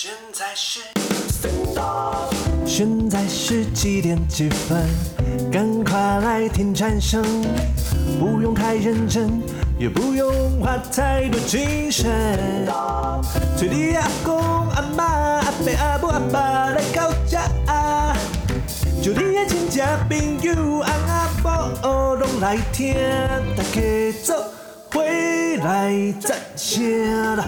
现在是，现在是几点几分？赶快来听颤声，不用太认真，也不用花太多精神。催你阿公阿妈阿伯阿母阿爸来到家，就你的亲戚朋友阿阿婆拢来听，大家做回来赞声啦。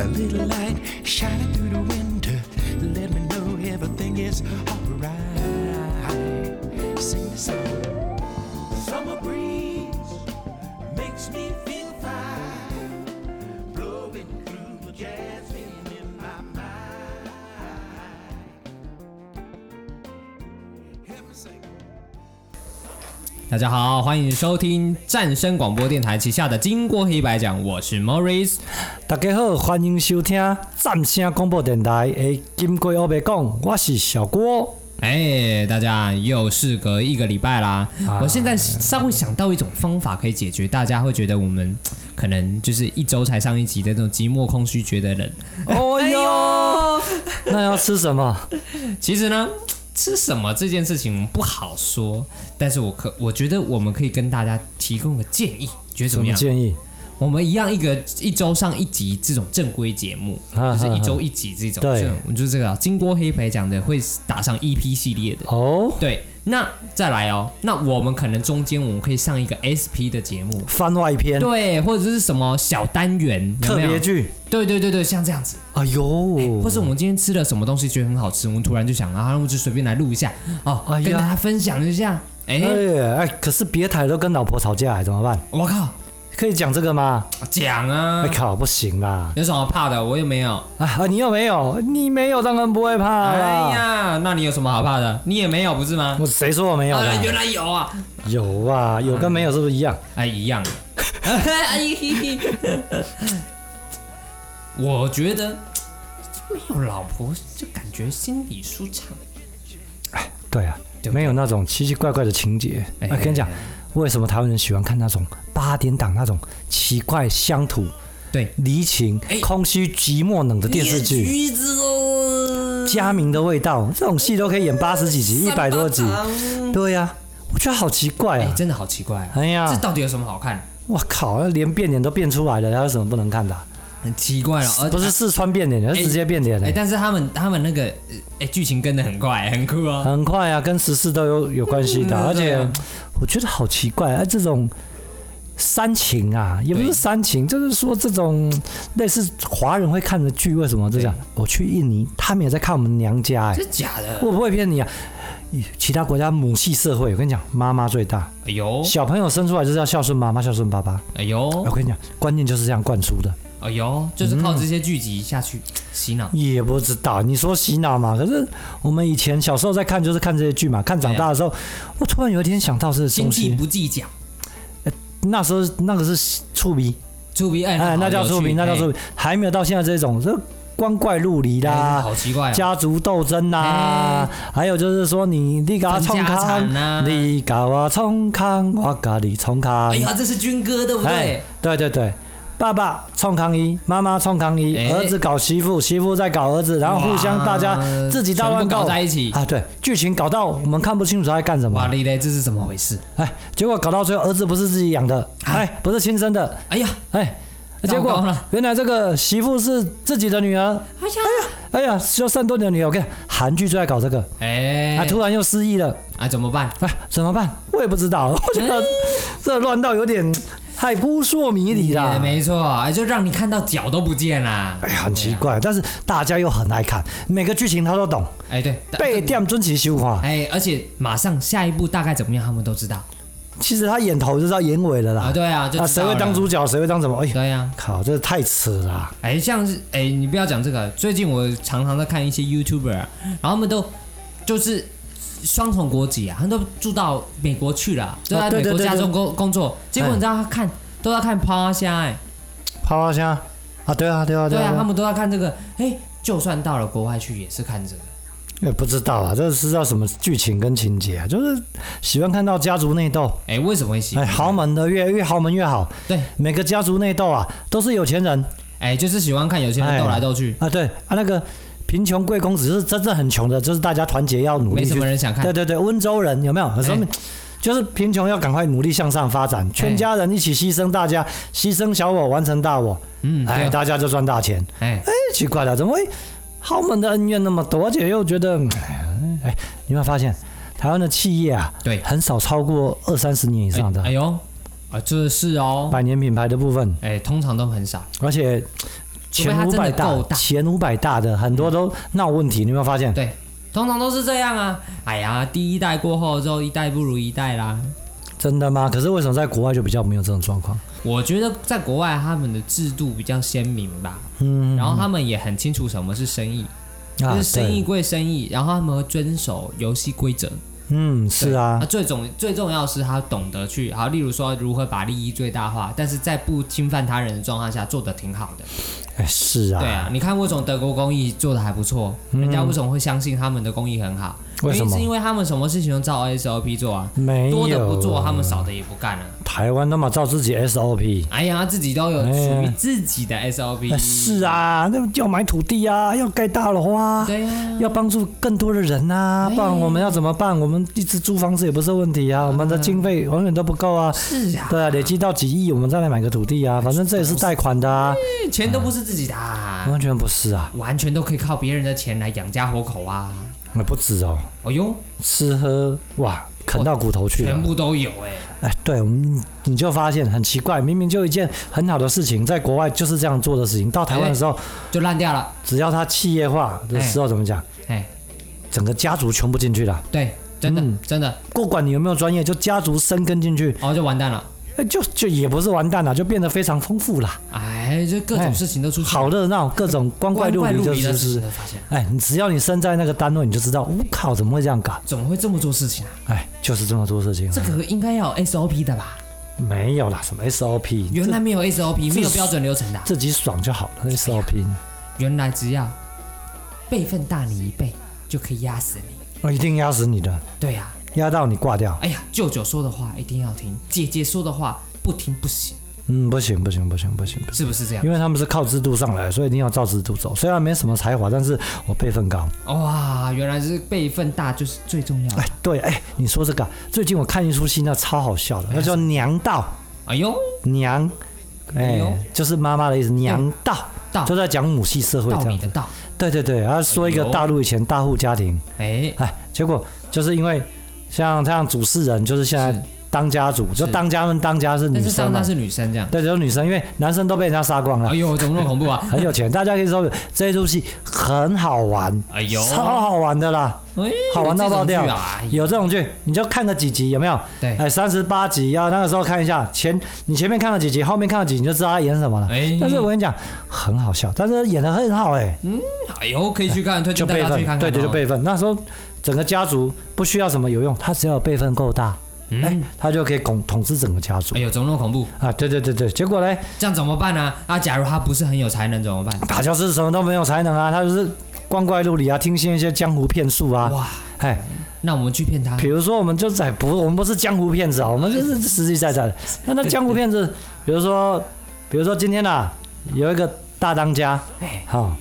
A little light shining through the winter. Let me know everything is alright. 大家好，欢迎收听战声广播电台旗下的《金锅黑白讲》，我是 Morris。大家好，欢迎收听战声广播电台的《金锅黑白讲》，我是小郭。哎，大家又事隔一个礼拜啦，啊、我现在稍微想到一种方法可以解决大家会觉得我们可能就是一周才上一集的那种寂寞空虚觉得冷。哦哟，那要吃什么？其实呢。吃什么这件事情不好说，但是我可我觉得我们可以跟大家提供个建议，觉得怎么样？建议？我们一样一个一周上一集这种正规节目，啊、就是一周一集这种，对，我们就是这个金锅黑白讲的会打上 EP 系列的哦，对。那再来哦，那我们可能中间我们可以上一个 SP 的节目，番外篇，对，或者是什么小单元特别剧，对对对对，像这样子。哎呦、欸，或是我们今天吃了什么东西觉得很好吃，我们突然就想啊，那我们就随便来录一下哦，哎、跟大家分享一下。哎哎，可是别台都跟老婆吵架，怎么办？我靠！可以讲这个吗？讲啊！哎靠，不行啦！有什么怕的？我又没有啊！你又没有？你没有当然不会怕。哎呀，那你有什么好怕的？你也没有不是吗？我谁说我没有的？原来有啊！有啊，有跟没有是不是一样？哎，一样。我觉得没有老婆就感觉心里舒畅。哎，对啊，没有那种奇奇怪怪的情节。哎，跟你讲。为什么台湾人喜欢看那种八点档那种奇怪乡土、对离情、空虚、寂寞冷的电视剧？家明的味道，这种戏都可以演八十几集、一百多集。对呀、啊，我觉得好奇怪啊，真的好奇怪。哎呀，这到底有什么好看？我靠，连变脸都变出来了，还有什么不能看的？很奇怪了，而不是四川变脸，而是直接变脸。哎，但是他们他们那个哎剧情跟的很快，很酷啊，很快啊，跟十四都有有关系的，而且。我觉得好奇怪啊！这种煽情啊，也不是煽情，就是说这种类似华人会看的剧，为什么这样？我去印尼，他们也在看我们娘家，哎，真假的？我不会骗你啊！其他国家母系社会，我跟你讲，妈妈最大。哎呦，小朋友生出来就是要孝顺妈妈，孝顺爸爸。哎呦，我跟你讲，观念就是这样灌输的。哎呦，就是靠这些剧集下去洗脑，也不知道你说洗脑嘛？可是我们以前小时候在看，就是看这些剧嘛。看长大的时候，我突然有一天想到是经济不计较。那时候那个是触鼻，触鼻哎，那叫触鼻，那叫触鼻，还没有到现在这种这光怪陆离啦，好奇怪，家族斗争呐，还有就是说你你搞冲康，你搞我冲康，我搞你冲康。哎呀，这是军歌对不对？对对对。爸爸冲康一，妈妈冲康一，儿子搞媳妇，媳妇在搞儿子，然后互相大家自己大乱搞在一起啊！对，剧情搞到我们看不清楚在干什么。哇哩嘞，这是怎么回事？哎，结果搞到最后，儿子不是自己养的，哎，不是亲生的。哎呀，哎，结果原来这个媳妇是自己的女儿。哎呀，哎呀，哎呀，就三多年的女儿，我看韩剧最爱搞这个。哎，突然又失忆了，啊，怎么办？哎，怎么办？我也不知道，我觉得这乱到有点。太扑朔迷离了，没错，就让你看到脚都不见啦。哎呀，很奇怪，但是大家又很爱看，每个剧情他都懂。哎，对，被电尊奇修化。哎，而且马上下一步大概怎么样，他们都知道。其实他演头就知道演尾了啦。啊，对啊，就谁会当主角，谁会当什么？哎，对呀，靠，这太扯了。哎，像是哎，你不要讲这个，最近我常常在看一些 YouTuber，然后他们都就是。双重国籍啊，他都住到美国去了，就在美国加州工工作。结果你知道他看都在看趴虾哎，趴虾啊，对啊对啊对啊，他们都在看这个。哎，就算到了国外去也是看这个。也不知道啊，这是叫什么剧情跟情节啊？就是喜欢看到家族内斗。哎，为什么会喜欢？哎，豪门的越越豪门越好。对，每个家族内斗啊，都是有钱人。哎，就是喜欢看有钱人斗来斗去啊。对啊，那个贫穷贵公子是真正很穷的，就是大家团结要努力。没什么人想看。对对对，温州人有没有？什么？就是贫穷要赶快努力向上发展，全家人一起牺牲，大家牺牲小我完成大我。嗯，哎，大家就赚大钱。哎哎，奇怪了，怎么会豪门的恩怨那么多？而且又觉得，哎，你有没有发现台湾的企业啊？对，很少超过二三十年以上的。哎呦。啊，这是哦，百年品牌的部分，哎，通常都很少，而且前五百大，前五百大的很多都闹问题，你有没有发现？对，通常都是这样啊。哎呀，第一代过后之后，一代不如一代啦。真的吗？可是为什么在国外就比较没有这种状况？我觉得在国外他们的制度比较鲜明吧，嗯，然后他们也很清楚什么是生意，就是生意归生意，然后他们会遵守游戏规则。嗯，是啊。那最重最重要是他懂得去好，例如说如何把利益最大化，但是在不侵犯他人的状况下做得挺好的。哎，是啊。对啊，你看为什么德国工艺做的还不错？嗯、人家为什么会相信他们的工艺很好？为什么？是因为他们什么事情都照 SOP 做啊，没有多的不做，他们少的也不干啊。台湾都嘛照自己 SOP，哎呀，自己都有属于自己的 SOP。是啊，那要买土地啊，要盖大楼啊，对呀，要帮助更多的人啊，不然我们要怎么办？我们一直租房子也不是问题啊，我们的经费永远都不够啊。是啊，对啊，累积到几亿，我们再来买个土地啊，反正这也是贷款的啊，钱都不是自己的，完全不是啊，完全都可以靠别人的钱来养家活口啊。那不止哦，哎呦，吃喝哇，啃到骨头去了，全部都有哎。哎，对，我们你就发现很奇怪，明明就一件很好的事情，在国外就是这样做的事情，到台湾的时候就烂掉了。只要他企业化的时候，怎么讲？哎，整个家族全部进去了。对，真的真的，不管你有没有专业，就家族生根进去，哦，就完蛋了。就就也不是完蛋了，就变得非常丰富了。哎，就各种事情都出去，好热闹，各种 光怪陆离，就是发现。哎，你只要你身在那个单位，你就知道，我靠，怎么会这样搞？怎么会这么做事情啊？哎，就是这么做事情。这个应该要有 SOP 的吧？没有啦，什么 SOP？原来没有 SOP，没有标准流程的。自己爽就好了，SOP。原来只要辈分大你一倍，就可以压死你。我一定压死你的。对呀，压到你挂掉。哎呀，舅舅说的话一定要听，姐姐说的话。不听不行，嗯，不行不行不行不行，是不是这样？因为他们是靠制度上来，所以一定要照制度走。虽然没什么才华，但是我辈分高。哇，原来是辈分大就是最重要的。哎，对，哎，你说这个，最近我看一出戏，那超好笑的，那叫《娘道》。哎呦，娘，哎，就是妈妈的意思。娘道，道就在讲母系社会这样子。对对对，他说一个大陆以前大户家庭，哎哎，结果就是因为像这样主事人，就是现在。当家主就当家们当家是女生嘛？是女生这样。对，就是女生，因为男生都被人家杀光了。哎呦，怎么那么恐怖啊？很有钱，大家可以说这一出戏很好玩。哎呦，超好玩的啦！好玩到爆掉。有这种剧，你就看个几集有没有？对，哎，三十八集要那个时候看一下。前你前面看了几集，后面看了几集，你就知道他演什么了。哎，但是我跟你讲，很好笑，但是演的很好哎。嗯，哎呦，可以去看，推荐大家去看。对对，就备份。那时候整个家族不需要什么有用，他只要辈分够大。哎，他就可以统统治整个家族。哎呦，怎么那么恐怖啊？对对对对，结果呢？这样怎么办呢？啊，假如他不是很有才能怎么办？打教师什么都没有才能啊，他就是光怪陆离啊，听信一些江湖骗术啊。哇，哎，那我们去骗他。比如说，我们就在不，我们不是江湖骗子啊，我们就是实实在在的。那那江湖骗子，比如说，比如说今天呐，有一个大当家，哎，好，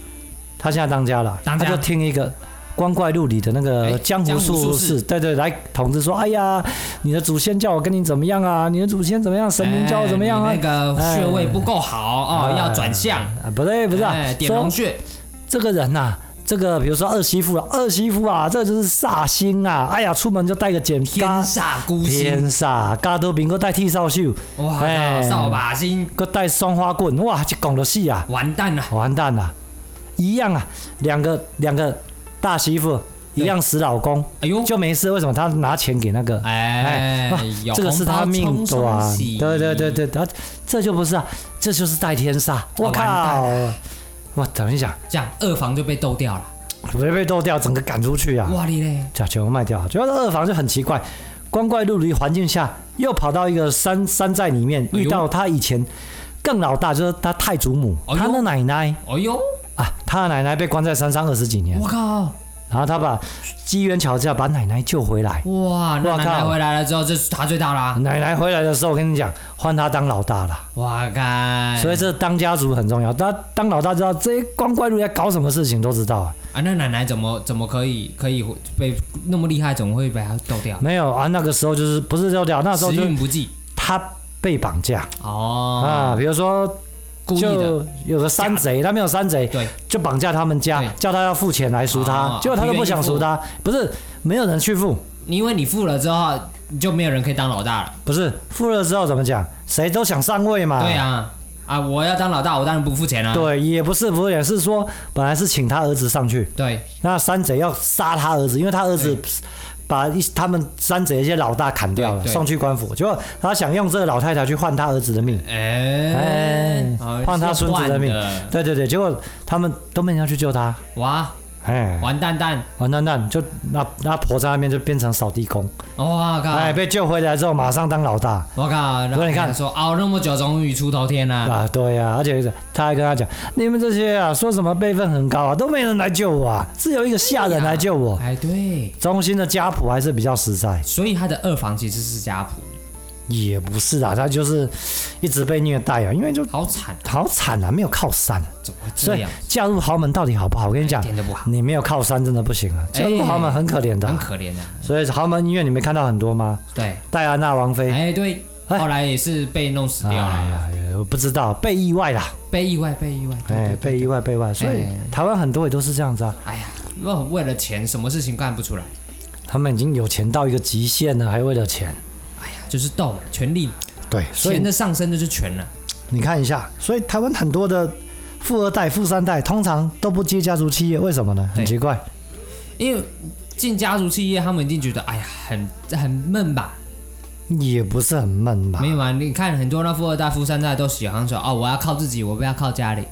他现在当家了，他就听一个。光怪陆离的那个江湖术士，对对，来统治说，哎呀，你的祖先叫我跟你怎么样啊？你的祖先怎么样？神明叫我怎么样啊？那个穴位不够好啊，要转向。不对，不是，点龙穴。这个人呐，这个比如说二媳妇，二媳妇啊，这就是煞星啊！哎呀，出门就带个剪天煞孤星，天煞，嘎多饼，给带剃扫帚，哇，扫把星，哥带双花棍，哇，这讲的戏啊，完蛋了，完蛋了，一样啊，两个两个。大媳妇一样死老公，哎呦，就没事。为什么他拿钱给那个？哎，这个是他命短。对对对对，他这就不是啊，这就是带天煞。我靠！我等一下，这样二房就被斗掉了，没被斗掉，整个赶出去啊！哇你嘞，这全部卖掉。主要是二房就很奇怪，光怪陆离环境下，又跑到一个山山寨里面，遇到他以前更老大，就是他太祖母，他的奶奶。哎呦！啊，他的奶奶被关在山上二十几年。我靠！然后他把机缘巧合把奶奶救回来。哇，那奶奶回来了之后，这是他最大啦。奶奶回来的时候，我跟你讲，换他当老大了。哇靠！所以这当家族很重要。他当老大，知道这些光怪陆离搞什么事情都知道啊。啊，那奶奶怎么怎么可以可以被那么厉害，怎么会被他斗掉？没有啊，那个时候就是不是丢掉，那时候时运不济，他被绑架。哦啊，比如说。就有个山贼，他没有山贼，对，就绑架他们家，叫他要付钱来赎他，结果他都不想赎他，不是没有人去付，因为你付了之后，你就没有人可以当老大了。不是付了之后怎么讲？谁都想上位嘛。对啊，啊，我要当老大，我当然不付钱了。对，也不是，不是，是说本来是请他儿子上去，对，那山贼要杀他儿子，因为他儿子。把一他们三者一些老大砍掉了，送去官府。结果他想用这个老太太去换他儿子的命，哎，换他孙子的命。对对对，结果他们都没人要去救他。哇！哎，完蛋蛋，完蛋蛋，就那那婆在那边就变成扫地工。我靠！哎，被救回来之后，马上当老大。我靠！所以你看，说熬那么久，终于出头天了。啊，对呀，而且他还跟他讲，你们这些啊，说什么辈分很高啊，都没人来救我啊，只有一个下人来救我。哎，对，中心的家谱还是比较实在。所以他的二房其实是家谱。也不是啊，他就是一直被虐待啊，因为就好惨，好惨啊，没有靠山，怎么会这样？嫁入豪门到底好不好？我跟你讲，你没有靠山真的不行啊，嫁入豪门很可怜的，很可怜的。所以豪门医院你没看到很多吗？对，戴安娜王妃，哎对，后来也是被弄死掉了。哎呀，我不知道，被意外啦，被意外，被意外，哎，被意外，被意外。所以台湾很多也都是这样子啊。哎呀，为为了钱，什么事情干不出来？他们已经有钱到一个极限了，还为了钱？就是斗嘛，权力。对，钱的上升就是权了。你看一下，所以台湾很多的富二代、富三代，通常都不接家族企业，为什么呢？很奇怪，因为进家族企业，他们一定觉得，哎呀，很很闷吧？也不是很闷吧？没有啊，你看很多那富二代、富三代都喜欢说，哦，我要靠自己，我不要靠家里。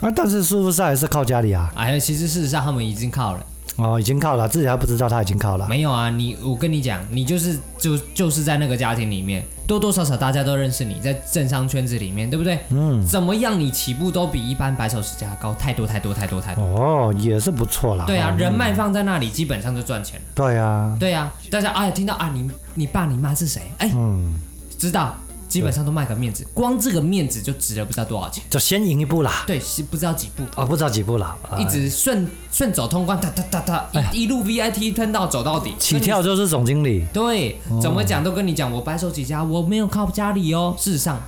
啊，但是是不是还是靠家里啊？哎，其实事实上他们已经靠了。哦，已经靠了，自己还不知道他已经靠了。没有啊，你我跟你讲，你就是就就是在那个家庭里面，多多少少大家都认识你，在政商圈子里面，对不对？嗯。怎么样，你起步都比一般白手起家高太多太多太多太多。哦，也是不错啦。对啊，人脉放在那里，基本上就赚钱了。对啊。对啊，大家哎听到啊，你你爸你妈是谁？哎，嗯，知道。基本上都卖个面子，光这个面子就值了不知道多少钱，就先赢一步啦。对，是不知道几步哦，不知道几步啦，一直顺顺走通关，哒哒哒哒，一一路 VIP 吞到走到底，起跳就是总经理。对，怎么讲都跟你讲，我白手起家，我没有靠家里哦。事实上，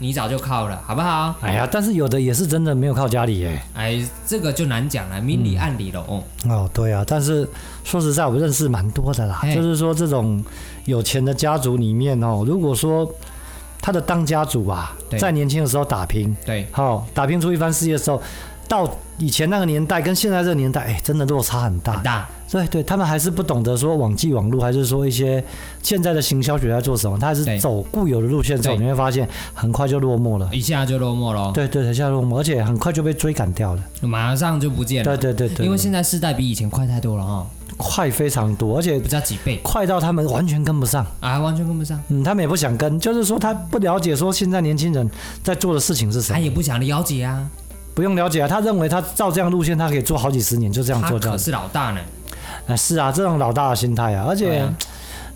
你早就靠了，好不好？哎呀，但是有的也是真的没有靠家里耶。哎，这个就难讲了，明里暗里了哦。哦，对啊，但是说实在，我认识蛮多的啦，就是说这种有钱的家族里面哦，如果说。他的当家主啊，在年轻的时候打拼，对，好打拼出一番事业的时候，到以前那个年代跟现在这个年代，哎，真的落差很大。很大，对对，他们还是不懂得说网际网路，还是说一些现在的行销学在做什么，他还是走固有的路线走，你会发现很快就落寞了，一下就落寞了。对对，一下落寞，而且很快就被追赶掉了，马上就不见了。对对对对，因为现在世代比以前快太多了哈。快非常多，而且不知道几倍，快到他们完全跟不上。啊，完全跟不上。嗯，他们也不想跟，就是说他不了解说现在年轻人在做的事情是什么，他也不想了解啊，不用了解啊，他认为他照这样路线，他可以做好几十年，就这样做。他可是老大呢，啊，是啊，这种老大的心态啊，而且、啊、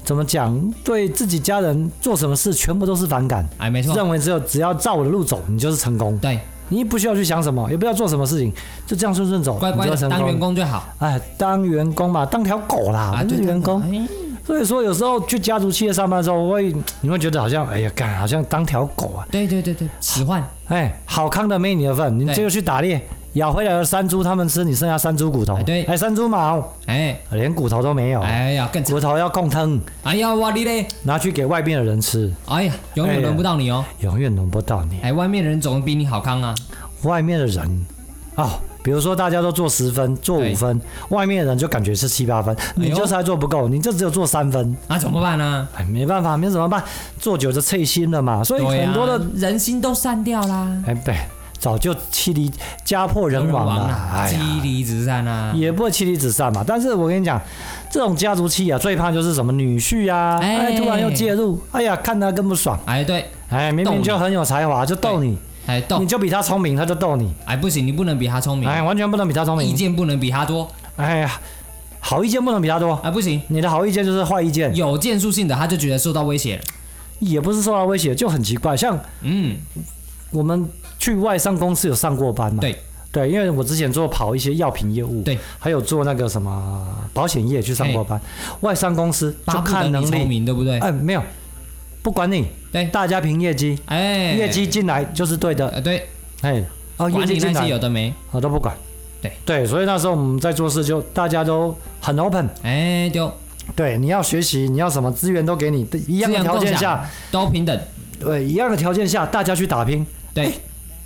怎么讲，对自己家人做什么事全部都是反感，哎，没错，认为只有只要照我的路走，你就是成功，对。你不需要去想什么，也不要做什么事情，就这样顺顺走，乖乖的当员工就好。哎，当员工嘛，当条狗啦，不是员工。所以说，有时候去家族企业上班的时候，我会你会觉得好像，哎呀，干好像当条狗啊。对对对对，喜欢。哎，好康的没你的份，你这个去打猎。咬回来的山猪，他们吃你剩下山猪骨头。对，哎，山猪毛，哎，连骨头都没有。哎呀，更骨头要共吞。哎呀，哇你嘞，拿去给外面的人吃。哎呀，永远轮不到你哦，永远轮不到你。哎，外面的人总比你好康啊。外面的人，哦，比如说大家都做十分，做五分，外面的人就感觉是七八分，你就是还做不够，你就只有做三分，那怎么办呢？哎，没办法，没怎么办，做久就脆心了嘛，所以很多的人心都散掉啦。哎，对。早就妻离家破人亡了，妻离子散啊，也不会妻离子散嘛。但是我跟你讲，这种家族企业啊，最怕就是什么女婿啊，哎，突然又介入，哎呀，看他更不爽。哎，对，哎，明明就很有才华，就逗你，哎，逗，你就比他聪明，他就逗你。哎，不行，你不能比他聪明，哎，完全不能比他聪明，意见不能比他多。哎呀，好意见不能比他多。哎，不行，你的好意见就是坏意见，有建树性的他就觉得受到威胁了，也不是受到威胁，就很奇怪，像嗯，我们去外商公司有上过班嘛？对。对，因为我之前做跑一些药品业务，对，还有做那个什么保险业去上过班，外商公司就看能力，对不对？哎，没有，不管你，对，大家凭业绩，哎，业绩进来就是对的，对，哎，哦，业绩进来。有的没，我都不管，对。对，所以那时候我们在做事就大家都很 open，哎，就，对，你要学习，你要什么资源都给你，一样的条件下都平等，对，一样的条件下大家去打拼，对。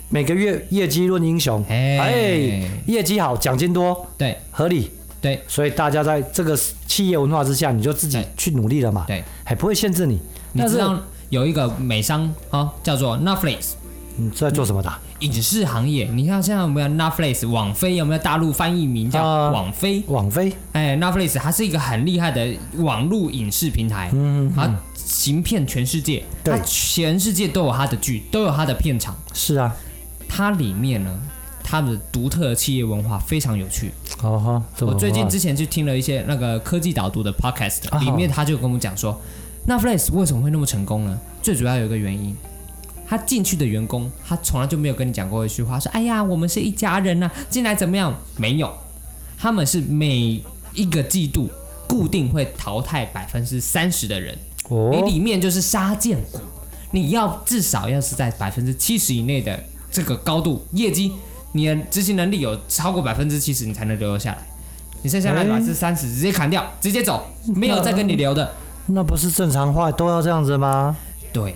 每个月业绩论英雄，哎，业绩好，奖金多，对，合理，对，所以大家在这个企业文化之下，你就自己去努力了嘛，对，还不会限制你。你知道有一个美商啊，叫做 Netflix，你在做什么的？影视行业。你看现在有没有 Netflix 网飞？有没有大陆翻译名叫网飞？网飞，哎，Netflix 它是一个很厉害的网络影视平台，嗯，它行遍全世界，它全世界都有它的剧，都有它的片场，是啊。它里面呢，它的独特的企业文化非常有趣。哦哈，我最近之前就听了一些那个科技导读的 podcast，里面他就跟我们讲说，Netflix 为什么会那么成功呢？最主要有一个原因，他进去的员工，他从来就没有跟你讲过一句话，说，哎呀，我们是一家人呐，进来怎么样？没有，他们是每一个季度固定会淘汰百分之三十的人，你里面就是杀贱股，你要至少要是在百分之七十以内的。这个高度业绩，你的执行能力有超过百分之七十，你才能留下来。你剩下来百分之三十直接砍掉，直接走，没有再跟你留的。那，不是正常话都要这样子吗？对，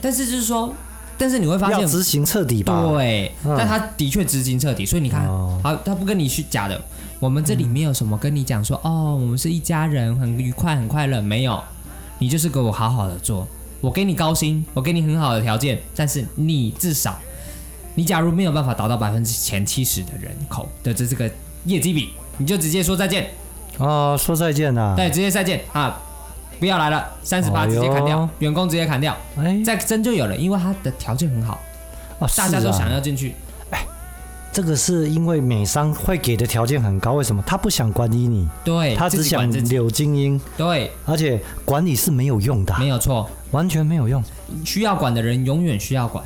但是就是说，但是你会发现要执行彻底吧？对，嗯、但他的确执行彻底，所以你看，哦、好，他不跟你去假的。我们这里没有什么跟你讲说，嗯、哦，我们是一家人，很愉快，很快乐，没有。你就是给我好好的做，我给你高薪，我给你很好的条件，但是你至少。你假如没有办法达到百分之前七十的人口的这这个业绩比，你就直接说再见。哦，说再见呐、啊？对，直接再见啊！不要来了，三十八直接砍掉，员工直接砍掉。哎，再真就有了，因为他的条件很好，哦，大家都想要进去。哎，这个是因为美商会给的条件很高，为什么？他不想管理你，对，他只想留精英，对，而且管理是没有用的，没有错，完全没有用。需要管的人永远需要管。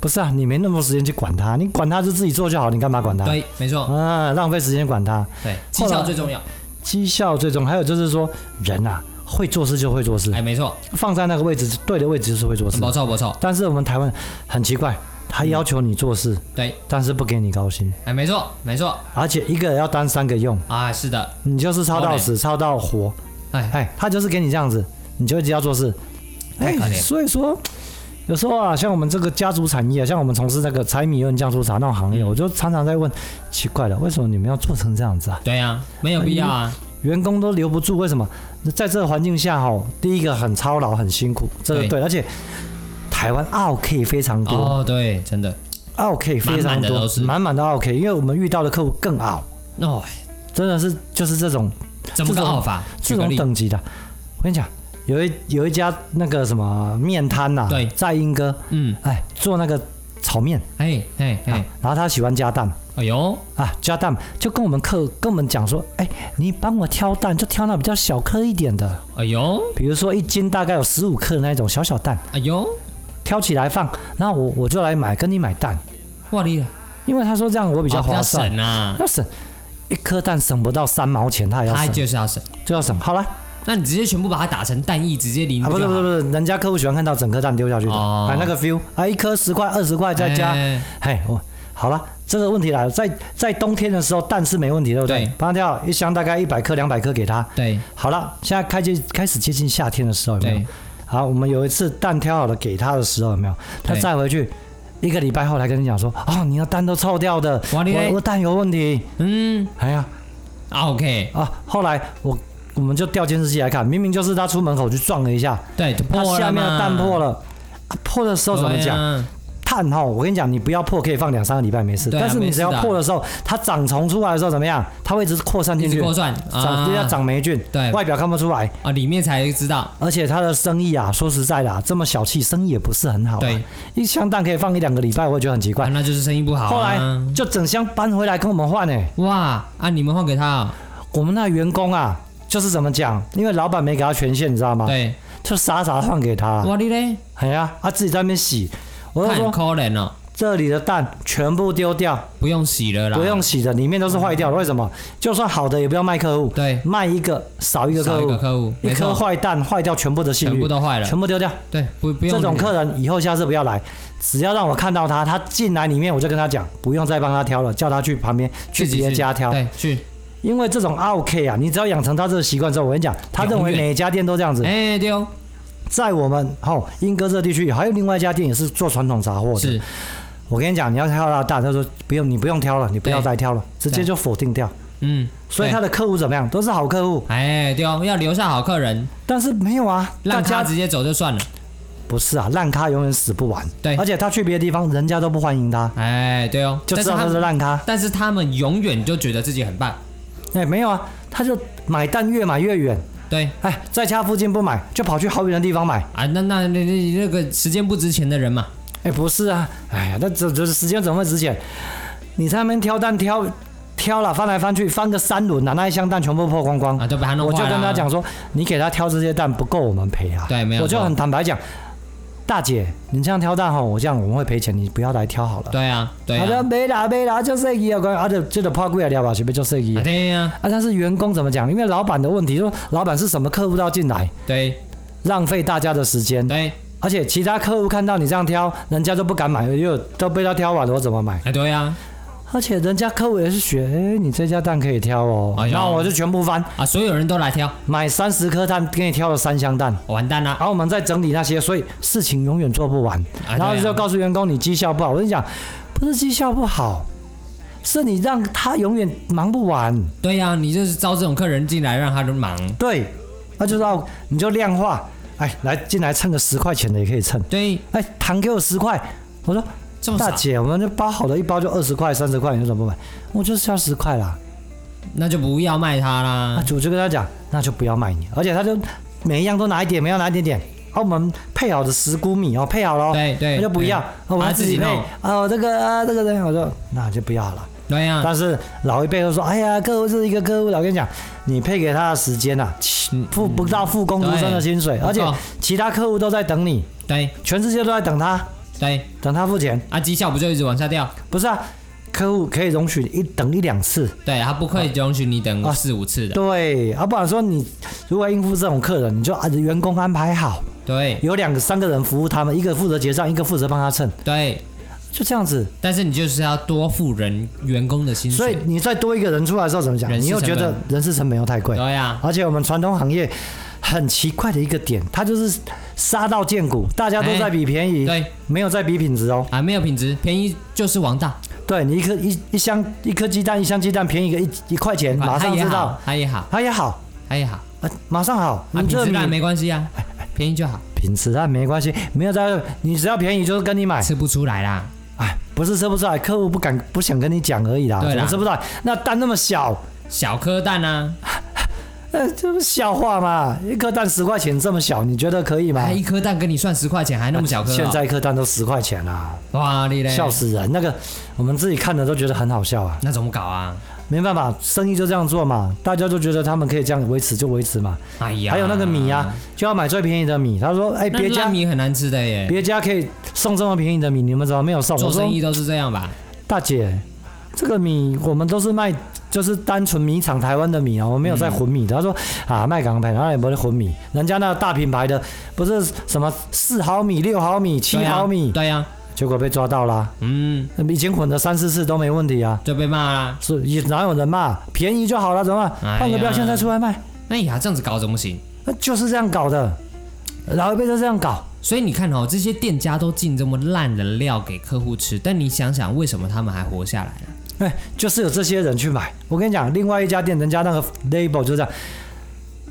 不是啊，你没那么多时间去管他，你管他就自己做就好，你干嘛管他？对，没错。啊，浪费时间管他。对，绩效最重要。绩效最重要，还有就是说，人啊，会做事就会做事。哎，没错。放在那个位置，对的位置就是会做事。没错，没错。但是我们台湾很奇怪，他要求你做事，对，但是不给你高薪。哎，没错，没错。而且一个要当三个用。啊，是的。你就是操到死，操到活。哎哎，他就是给你这样子，你就一直要做事。哎，所以说。有时候啊，像我们这个家族产业，像我们从事那个柴米油盐酱醋茶那种行业，我就常常在问，奇怪了，为什么你们要做成这样子啊？对呀，没有必要啊，员工都留不住，为什么？在这个环境下哈，第一个很操劳，很辛苦，这个对，而且台湾奥 K 非常多哦，对，真的奥 K 非常多，满满的奥 K，因为我们遇到的客户更奥哦，真的是就是这种怎么个奥法？这种等级的，我跟你讲。有一有一家那个什么面摊呐，对，在英哥，嗯，哎，做那个炒面，哎哎哎，然后他喜欢加蛋，哎呦，啊，加蛋就跟我们客跟我们讲说，哎，你帮我挑蛋，就挑那比较小颗一点的，哎呦，比如说一斤大概有十五克的那种小小蛋，哎呦，挑起来放，然后我我就来买跟你买蛋，哇你，因为他说这样我比较划算。啊，要省，一颗蛋省不到三毛钱，他也要省，他就是要省，就要省，好了。那你直接全部把它打成蛋液，直接淋。啊，不是不是不是，人家客户喜欢看到整颗蛋丢下去的，啊那个 feel 啊，一颗十块二十块再加，嘿，我好了，这个问题来了，在在冬天的时候蛋是没问题，对不对？帮他挑一箱大概一百颗两百颗给他。对，好了，现在开接开始接近夏天的时候有没有？好，我们有一次蛋挑好了给他的时候有没有？他再回去一个礼拜后来跟你讲说，哦，你的蛋都臭掉的，我我蛋有问题。嗯，哎呀，OK 啊，后来我。我们就调监视器来看，明明就是他出门口去撞了一下，对，他下面的蛋破了，破的时候怎么讲？碳哈，我跟你讲，你不要破，可以放两三个礼拜没事。但是你只要破的时候，它长虫出来的时候怎么样？它会一直扩散进去，扩散，长要长霉菌。对，外表看不出来啊，里面才知道。而且它的生意啊，说实在的，这么小气，生意也不是很好。对，一箱蛋可以放一两个礼拜，我也觉得很奇怪。那就是生意不好。后来就整箱搬回来跟我们换呢。哇，啊，你们换给他？我们那员工啊，就是怎么讲？因为老板没给他权限，你知道吗？对，就傻傻放给他。哇，你嘞？哎呀，他自己在那边洗。我就说，可怜哦，这里的蛋全部丢掉，不用洗了啦，不用洗的，里面都是坏掉的。为什么？就算好的也不要卖客户，对，卖一个少一个客户，客户，一颗坏蛋坏掉全部的信誉，全部都坏了，全部丢掉。对，不不用。这种客人以后下次不要来，只要让我看到他，他进来里面我就跟他讲，不用再帮他挑了，叫他去旁边去别家挑，对，去。因为这种 OK 啊，你只要养成他这个习惯之后，我跟你讲，他认为每一家店都这样子。哎，对哦。在我们哦，英歌这个地区还有另外一家店也是做传统杂货的。是，我跟你讲，你要挑他大，他说不用，你不用挑了，你不要再挑了，直接就否定掉。嗯，所以他的客户怎么样？都是好客户。哎，对哦，要留下好客人。但是没有啊，让他直接走就算了。不是啊，烂咖永远死不完。对，而且他去别的地方，人家都不欢迎他。哎，对哦，就知道他是烂咖。但是他们永远就觉得自己很棒。哎，没有啊，他就买蛋越买越远。对，哎，在家附近不买，就跑去好远的地方买啊！那那那那那个时间不值钱的人嘛？哎，不是啊，哎呀，那这这时间怎么会值钱？你在那边挑蛋挑挑了，翻来翻去，翻个三轮啊，那一箱蛋全部破光光啊，就被他弄坏了。我就跟他讲说，你给他挑这些蛋不够我们赔啊。对，没有。我就很坦白讲。大姐，你这样挑蛋吼，我这样我们会赔钱，你不要来挑好了。对啊，对啊。他说没啦没啦，就设计啊，而且这个怕贵啊，了吧？随便就设计。对呀。啊，但是员工怎么讲？因为老板的问题，说老板是什么客户都要进来，对，浪费大家的时间。对。而且其他客户看到你这样挑，人家都不敢买，因为都被他挑完了，我怎么买？哎，对呀。而且人家客户也是学，哎，你这家蛋可以挑哦，然后我就全部翻啊，所有人都来挑，买三十颗蛋，给你挑了三箱蛋，完蛋了。然后我们再整理那些，所以事情永远做不完。然后就告诉员工，你绩效不好。我跟你讲，不是绩效不好，是你让他永远忙不完。对呀，你就是招这种客人进来，让他就忙。对，那就要你就量化，哎，来进来称个十块钱的也可以称。对，哎，糖给我十块，我说。大姐，我们这包好的一包就二十块、三十块，你怎么不买？我就是要十块啦，那就不要卖他啦。那主就跟他讲，那就不要卖你，而且他就每一样都拿一点，每样拿一点点。哦，我们配好的十谷米哦，配好了，对对，那就不要，我们自己配。哦，这个这个人，我说那就不要了。对呀。但是老一辈都说，哎呀，客户是一个客户，我跟你讲，你配给他的时间呐，付不到付工读生的薪水，而且其他客户都在等你，对，全世界都在等他。对，等他付钱啊，绩效不就一直往下掉？不是啊，客户可以容许一等一两次，对，他不可以容许你等四五次的。对，啊，不然说你如果应付这种客人，你就按着员工安排好，对，有两个三个人服务他们，一个负责结账，一个负责帮他称，对，就这样子。但是你就是要多付人员工的薪水，所以你再多一个人出来的时候怎么讲？你又觉得人事成本又太贵，对呀。而且我们传统行业很奇怪的一个点，它就是。杀到见骨，大家都在比便宜，对，没有在比品质哦。啊，没有品质，便宜就是王道。对，你一颗一一箱一颗鸡蛋，一箱鸡蛋便宜个一一块钱，马上知道。它也好，它也好，它也好，啊，马上好。品质烂没关系啊，便宜就好。品质烂没关系，没有在，你只要便宜就是跟你买。吃不出来啦，哎，不是吃不出来，客户不敢不想跟你讲而已啦。对啦，吃不出来，那蛋那么小，小颗蛋呢？呃，这不是笑话吗？一颗蛋十块钱，这么小，你觉得可以吗？还一颗蛋跟你算十块钱，还那么小颗，哦？现在一颗蛋都十块钱啦！哇，你嘞，笑死人！那个我们自己看的都觉得很好笑啊。那怎么搞啊？没办法，生意就这样做嘛。大家都觉得他们可以这样维持就维持嘛。哎呀，还有那个米啊，就要买最便宜的米。他说：“哎，别家米很难吃的耶，别家可以送这么便宜的米，你们怎么没有送？”做生意都是这样吧？大姐，这个米我们都是卖。就是单纯米厂台湾的米啊，我们没有在混米的。他说啊，卖港牌，然后也不是混米，人家那大品牌的不是什么四毫米、六毫米、七毫米，对呀，结果被抓到了。嗯，以前混了三四次都没问题啊，就被骂了。是，也哪有人骂？便宜就好了，怎么办？换个标签再出来卖。哎呀，这样子搞怎么行？那就是这样搞的，老一辈就这样搞。所以你看哦，这些店家都进这么烂的料给客户吃，但你想想，为什么他们还活下来了？哎，就是有这些人去买。我跟你讲，另外一家店，人家那个 label 就这样，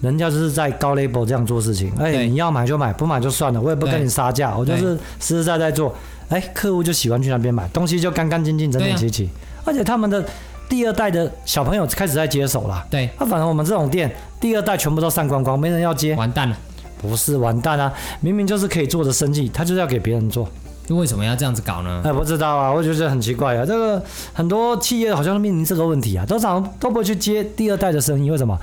人家就是在高 label 这样做事情。哎，你要买就买，不买就算了，我也不跟你杀价，我就是实实在在做。哎，客户就喜欢去那边买东西，就干干净净、整整齐齐，而且他们的第二代的小朋友开始在接手了。对，那反正我们这种店，第二代全部都散光光，没人要接，完蛋了。不是完蛋啊，明明就是可以做的生意，他就是要给别人做。为什么要这样子搞呢？哎，不知道啊，我觉得很奇怪啊。这个很多企业好像都面临这个问题啊，都常都不会去接第二代的生意，为什么？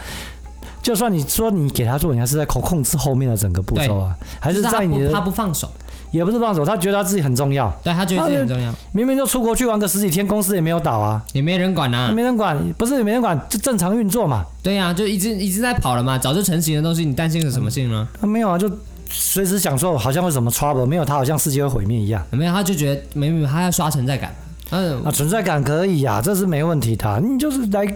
就算你说你给他做，你还是在控控制后面的整个步骤啊，还是在你的他不放手，也不是放手，他觉得他自己很重要，对他觉得自己很重要。明明就出国去玩个十几天，公司也没有倒啊，也没人管啊，没人管，不是也没人管，就正常运作嘛。对呀、啊，就一直一直在跑了嘛，早就成型的东西，你担心是什么性呢？他、嗯、没有啊，就随时享受好像会什么 trouble，没有他好像世界会毁灭一样。没有，他就觉得没没，他要刷存在感。嗯啊，存在感可以呀、啊，这是没问题的，你就是来。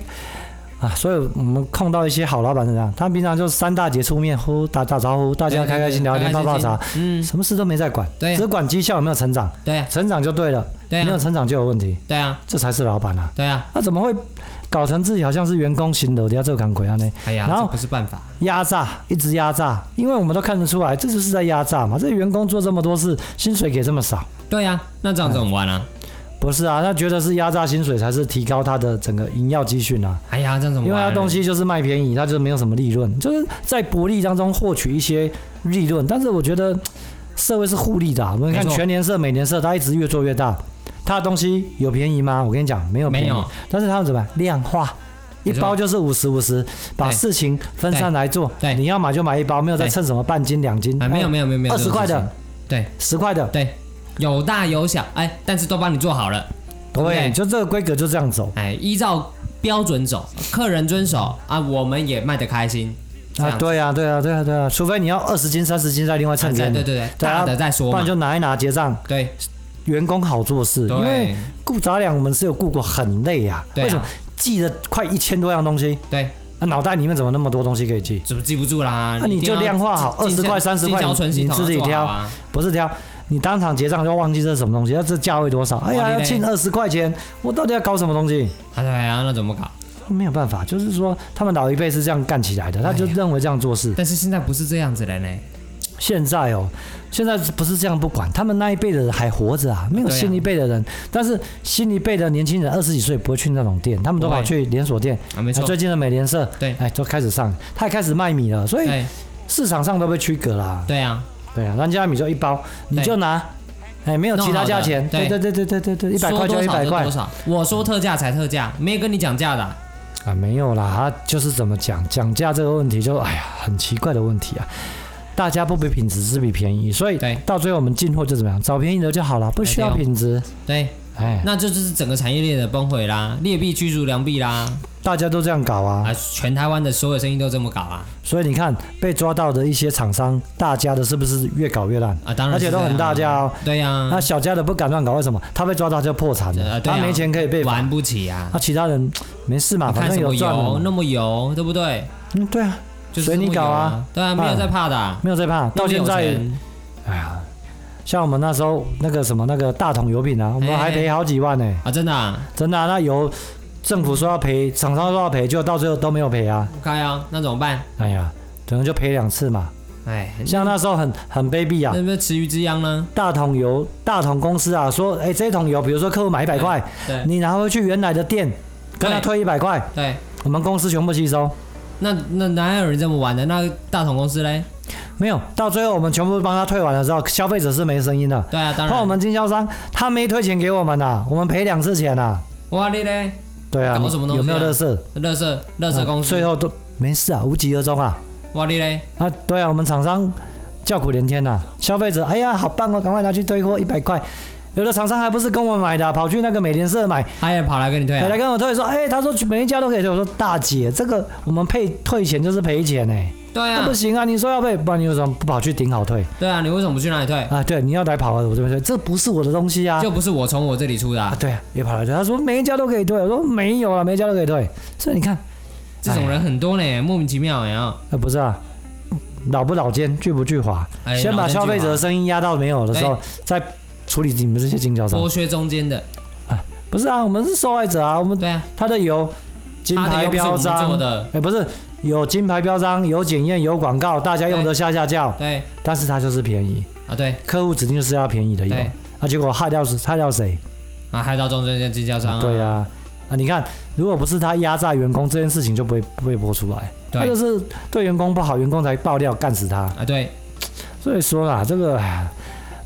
啊，所以我们碰到一些好老板是这样，他平常就是三大节出面，呼打打招呼，大家开开心聊天泡泡茶，嗯，什么事都没在管，对、啊，只管绩效有没有成长，对、啊，成长就对了，没有成长就有问题，对啊，这才是老板啊，对啊，他怎么会搞成自己好像是员工型的，要这个干鬼啊呢？哎呀，然后不是办法，压榨，一直压榨，因为我们都看得出来，这就是在压榨嘛，这员工做这么多事，薪水给这么少，对呀、啊，那这样怎么玩啊？不是啊，他觉得是压榨薪水才是提高他的整个营药积蓄啊。哎呀，这样怎么？因为他东西就是卖便宜，他就没有什么利润，就是在薄利当中获取一些利润。但是我觉得社会是互利的、啊，我们看全年社、每年社，它一直越做越大。它的东西有便宜吗？我跟你讲，没有便宜。没有。但是他们怎么量化？一包就是五十五十，把事情分散来做。对。你要买就买一包，没有再称什么半斤两斤。没有没有没有没有。二十块的，对，十块的，对。有大有小，哎，但是都帮你做好了，对，对就这个规格就这样走，哎，依照标准走，客人遵守啊，我们也卖得开心啊，对呀、啊，对呀、啊，对呀、啊，对呀、啊，除非你要二十斤、三十斤再另外称给你，对对对，大的再说，不然就拿一拿结账，对，员工好做事，因为顾杂粮我们是有顾过，很累呀、啊，为什么记了快一千多样东西？对，那脑袋里面怎么那么多东西可以记？怎么记不住啦？那你就量化好，二十块、三十块，你自己挑，不是挑。你当场结账就忘记这是什么东西，要这价位多少？哎呀，要欠二十块钱，我到底要搞什么东西？哎呀，那怎么搞？没有办法，就是说他们老一辈是这样干起来的，他就认为这样做事。但是现在不是这样子的呢。现在哦，现在不是这样不管，他们那一辈的人还活着啊，没有新一辈的人。但是新一辈的年轻人二十几岁不会去那种店，他们都跑去连锁店。啊，没错。最近的美联社，对，哎，都开始上，他也开始卖米了，所以市场上都被区隔了。对啊，对啊，人家米就一包，你就拿。哎，没有其他价钱，对对对对对对对，一百块就一百块。多少？我说特价才特价，没有跟你讲价的。啊，没有啦，他就是怎么讲讲价这个问题就，就哎呀，很奇怪的问题啊。大家不比品质，是比便宜，所以到最后我们进货就怎么样，找便宜的就好了，不需要品质。对，哎，那这就是整个产业链的崩毁啦，劣币驱逐良币啦。大家都这样搞啊！啊，全台湾的所有生意都这么搞啊！所以你看，被抓到的一些厂商，大家的是不是越搞越烂啊？当然，而且都很大家哦。对呀、啊。那小家的不敢乱搞，为什么？他被抓到就破产了，他没钱可以被玩不起啊。那其他人没事嘛，反正有赚那么油，对不对？嗯，对啊，随你搞啊。对啊，没有在怕的，没有在怕。到现在，哎呀，像我们那时候那个什么那个大桶油品啊，我们还赔好几万呢。啊，真的啊，真的，那油。政府说要赔，厂商说要赔，结果到最后都没有赔啊！不开啊，那怎么办？哎呀，可能就赔两次嘛。哎，像那时候很很卑鄙啊！那不是池鱼之殃呢？大桶油、大桶公司啊，说哎，这桶油，比如说客户买一百块，对，你拿回去原来的店，跟他退一百块，对，我们公司全部吸收。那那哪有人这么玩的？那大统公司嘞？没有，到最后我们全部帮他退完的时候，消费者是没声音的。对啊，当然。那我们经销商他没退钱给我们呐，我们赔两次钱呐。哇你嘞？对啊，有没有乐色？乐色，乐色公司，最后都没事啊，无疾而终啊。哇你嘞！啊，对啊，我们厂商叫苦连天呐。消费者，哎呀，好棒哦，赶快拿去退货，一百块。有的厂商还不是跟我买的，跑去那个美联社买，他也跑来跟你退，跑来跟我退，说，哎，他说每一家都可以退。我说大姐，这个我们配退钱就是赔钱呢。对啊，不行啊！你说要赔，不然你为什么不跑去顶好退？对啊，你为什么不去哪里退啊？对，你要来跑啊，我这边退，这不是我的东西啊，就不是我从我这里出的啊。对啊，也跑来退。他说每一家都可以退，我说没有啊，每一家都可以退。所以你看，这种人很多呢，莫名其妙呀。啊，不是啊，老不老奸，巨不巨猾。先把消费者的声音压到没有的时候，再处理你们这些经销商。剥削中间的啊，不是啊，我们是受害者啊，我们对啊，他的油金牌标章的，哎，不是。有金牌标章，有检验，有广告，大家用得下下叫。对，但是它就是便宜啊。对，客户指定就是要便宜的油。对，啊，结果害掉是害掉谁？啊，害到中间间经销商。对啊，啊，你看，如果不是他压榨员工，这件事情就不会不会播出来。对，他就是对员工不好，员工才爆料干死他。啊，对。所以说啦，这个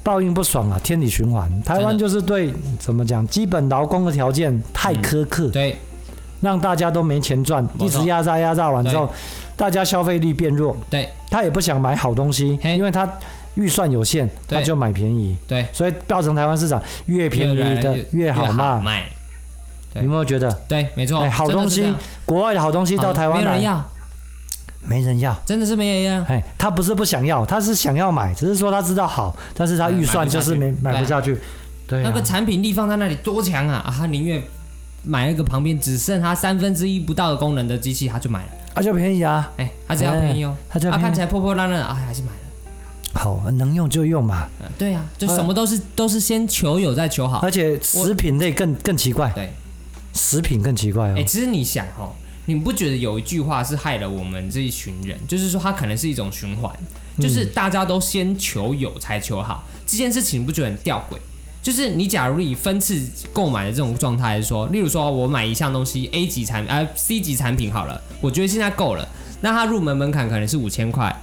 报应不爽啊，天理循环。台湾就是对怎么讲，基本劳工的条件太苛刻，嗯，对，让大家都没钱赚，一直压榨压榨完之后，大家消费力变弱，对，他也不想买好东西，因为他预算有限，他就买便宜，对，所以造成台湾市场越便宜的越好卖。有没有觉得？对，没错，好东西，国外的好东西到台湾来。没人要，真的是没人要。哎，他不是不想要，他是想要买，只是说他知道好，但是他预算就是没买不下去。对，那个产品力放在那里多强啊！啊，他宁愿买那个旁边只剩他三分之一不到的功能的机器，他就买了。啊，就便宜啊！哎，他只要便宜哦，他只要看起来破破烂烂啊，还是买了。好，能用就用嘛。对啊，就什么都是都是先求有再求好。而且食品类更更奇怪。对，食品更奇怪哦。哎，其实你想哦。你不觉得有一句话是害了我们这一群人？就是说，它可能是一种循环，就是大家都先求有才求好。这件事情你不觉得很吊诡？就是你假如以分次购买的这种状态来说，例如说我买一项东西 A 级产呃 C 级产品好了，我觉得现在够了，那它入门门槛可能是五千块，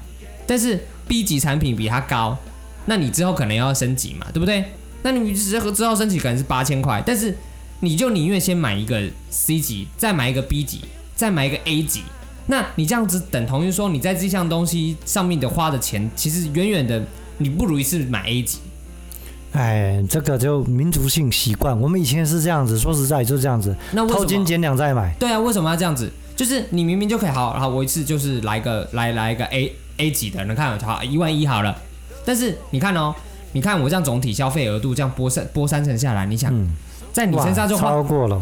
但是 B 级产品比它高，那你之后可能要升级嘛，对不对？那你之后之后升级可能是八千块，但是你就宁愿先买一个 C 级，再买一个 B 级。再买一个 A 级，那你这样子等同于说，你在这项东西上面的花的钱，其实远远的，你不如一次买 A 级。哎，这个就民族性习惯，我们以前是这样子，说实在就是这样子，那偷斤减两再买。对啊，为什么要这样子？就是你明明就可以好，然后我一次就是来个来来一个 A A 级的，能看好一万一好了。但是你看哦，你看我这样总体消费额度这样拨三拨三成下来，你想，嗯、在你身上就超过了。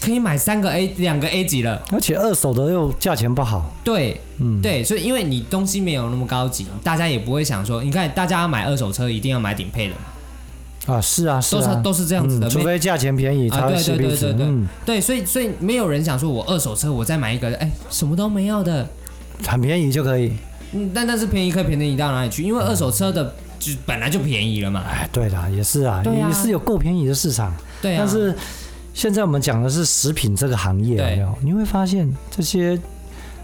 可以买三个 A 两个 A 级了，而且二手的又价钱不好。对，嗯，对，所以因为你东西没有那么高级，大家也不会想说，你看大家买二手车一定要买顶配的嘛。啊，是啊，是啊，都是都是这样子的，嗯、除非价钱便宜才会是彼此。啊、对对对对对，嗯、对，所以所以没有人想说我二手车我再买一个，哎，什么都没有的，很便宜就可以。嗯，但但是便宜可以便宜到哪里去？因为二手车的就本来就便宜了嘛。哎，对的，也是啊，啊也是有够便宜的市场。对啊，但是。现在我们讲的是食品这个行业，有没有？你会发现这些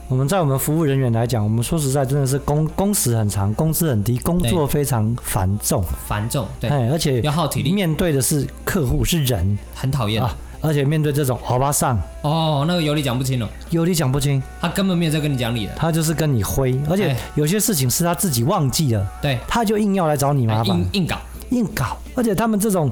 我们在我们服务人员来讲，我们说实在真的是工工时很长，工资很低，工作非常繁重，繁重，对，而且要耗体力，面对的是客户是人，很讨厌。啊，而且面对这种欧巴桑，哦，那个有理讲不清了，有理讲不清，他根本没有在跟你讲理的，他就是跟你挥，而且有些事情是他自己忘记了，对，他就硬要来找你麻烦，硬硬搞。硬搞，而且他们这种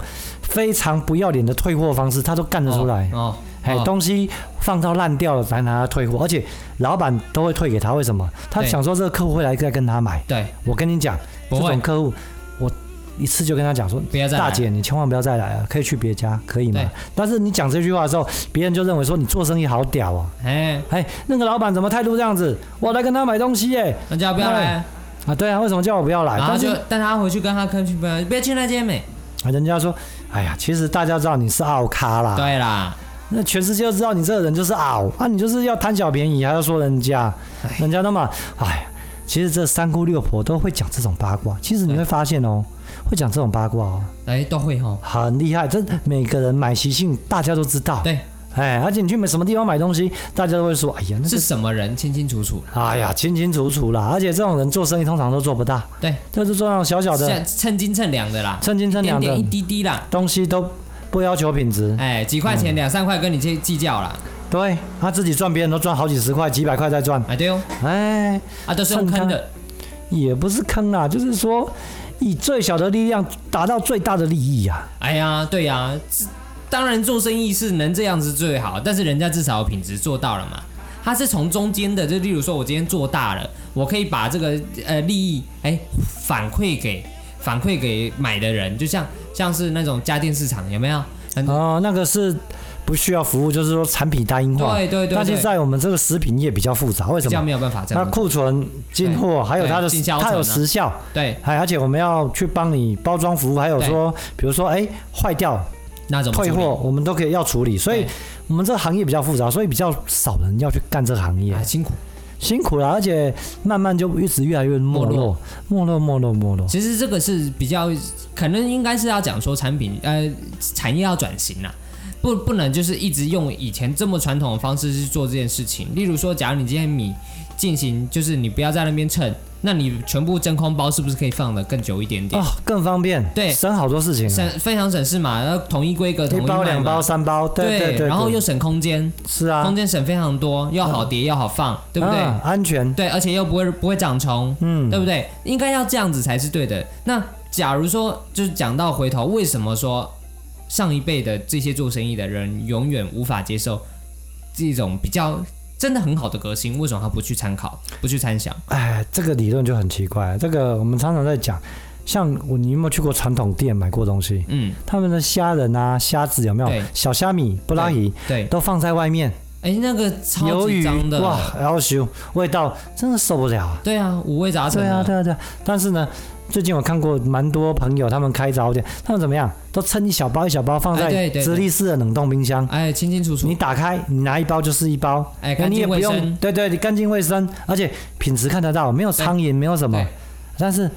非常不要脸的退货方式，他都干得出来。哦，哎、哦，东西放到烂掉了才拿他退货，而且老板都会退给他。为什么？他想说这个客户会来再跟他买。对，我跟你讲，这种客户，我一次就跟他讲说，大姐，你千万不要再来了，可以去别家，可以吗？但是你讲这句话的时候，别人就认为说你做生意好屌啊。哎哎，那个老板怎么态度这样子？我来跟他买东西耶，人家不要来。啊，对啊，为什么叫我不要来？然后就带他回去跟他客去，不要不要去那间美。啊，人家说，哎呀，其实大家知道你是奥咖啦。对啦，那全世界都知道你这个人就是奥啊，你就是要贪小便宜，还要说人家，人家那么，哎，其实这三姑六婆都会讲这种八卦。其实你会发现哦，会讲这种八卦哦，哎，都会哦，很厉害。这每个人买习性，大家都知道。对。哎，而且你去买什么地方买东西，大家都会说：“哎呀，那是什么人？清清楚楚。”哎呀，清清楚楚啦！而且这种人做生意通常都做不大。对，就是做那种小小的，称斤称两的啦，称斤称两的，点点一滴滴啦，东西都不要求品质。哎，几块钱、两三块跟你去计较啦。对，他自己赚，别人都赚好几十块、几百块在赚。哎，对哦。哎，啊，都是用坑的，也不是坑啊，就是说以最小的力量达到最大的利益呀。哎呀，对呀。当然做生意是能这样子最好，但是人家至少有品质做到了嘛。他是从中间的，就例如说我今天做大了，我可以把这个呃利益哎反馈给反馈给买的人，就像像是那种家电市场有没有？哦，那个是不需要服务，就是说产品单一化。对对对。但是在我们这个食品业比较复杂，为什么？这样没有办法这样。它库存进货，还有它的它有时效。对。还而且我们要去帮你包装服务，还有说比如说哎坏掉。那种退货我们都可以要处理，所以我们这个行业比较复杂，所以比较少人要去干这个行业，辛苦。辛苦了，而且慢慢就一直越来越没落，没落，没落，没落。其实这个是比较可能应该是要讲说产品呃产业要转型啦，不不能就是一直用以前这么传统的方式去做这件事情。例如说，假如你今天米进行就是你不要在那边称。那你全部真空包是不是可以放的更久一点点？哦，更方便，对，省好多事情，省非常省事嘛。然后统一规格，统一一包、两包、三包，对对对，对，然后又省空间，是啊，空间省非常多，又好叠又好放，对不对？啊、安全，对，而且又不会不会长虫，嗯，对不对？应该要这样子才是对的。那假如说，就是讲到回头，为什么说上一辈的这些做生意的人永远无法接受这种比较？真的很好的革新，为什么他不去参考，不去参详？哎，这个理论就很奇怪。这个我们常常在讲，像我，你有没有去过传统店买过东西？嗯，他们的虾仁啊、虾子有没有？小虾米、布拉鱼，对，都放在外面。哎，那个超级脏的，哇，要修，味道真的受不了。对啊，五味杂陈。对啊，对啊，对啊。但是呢。最近我看过蛮多朋友，他们开早点，他们怎么样？都称一小包一小包放在直立式的冷冻冰箱，哎，清清楚楚。你打开，你拿一包就是一包，哎，干净卫生，对对，你干净卫生，而且品质看得到，没有苍蝇，没有什么。但是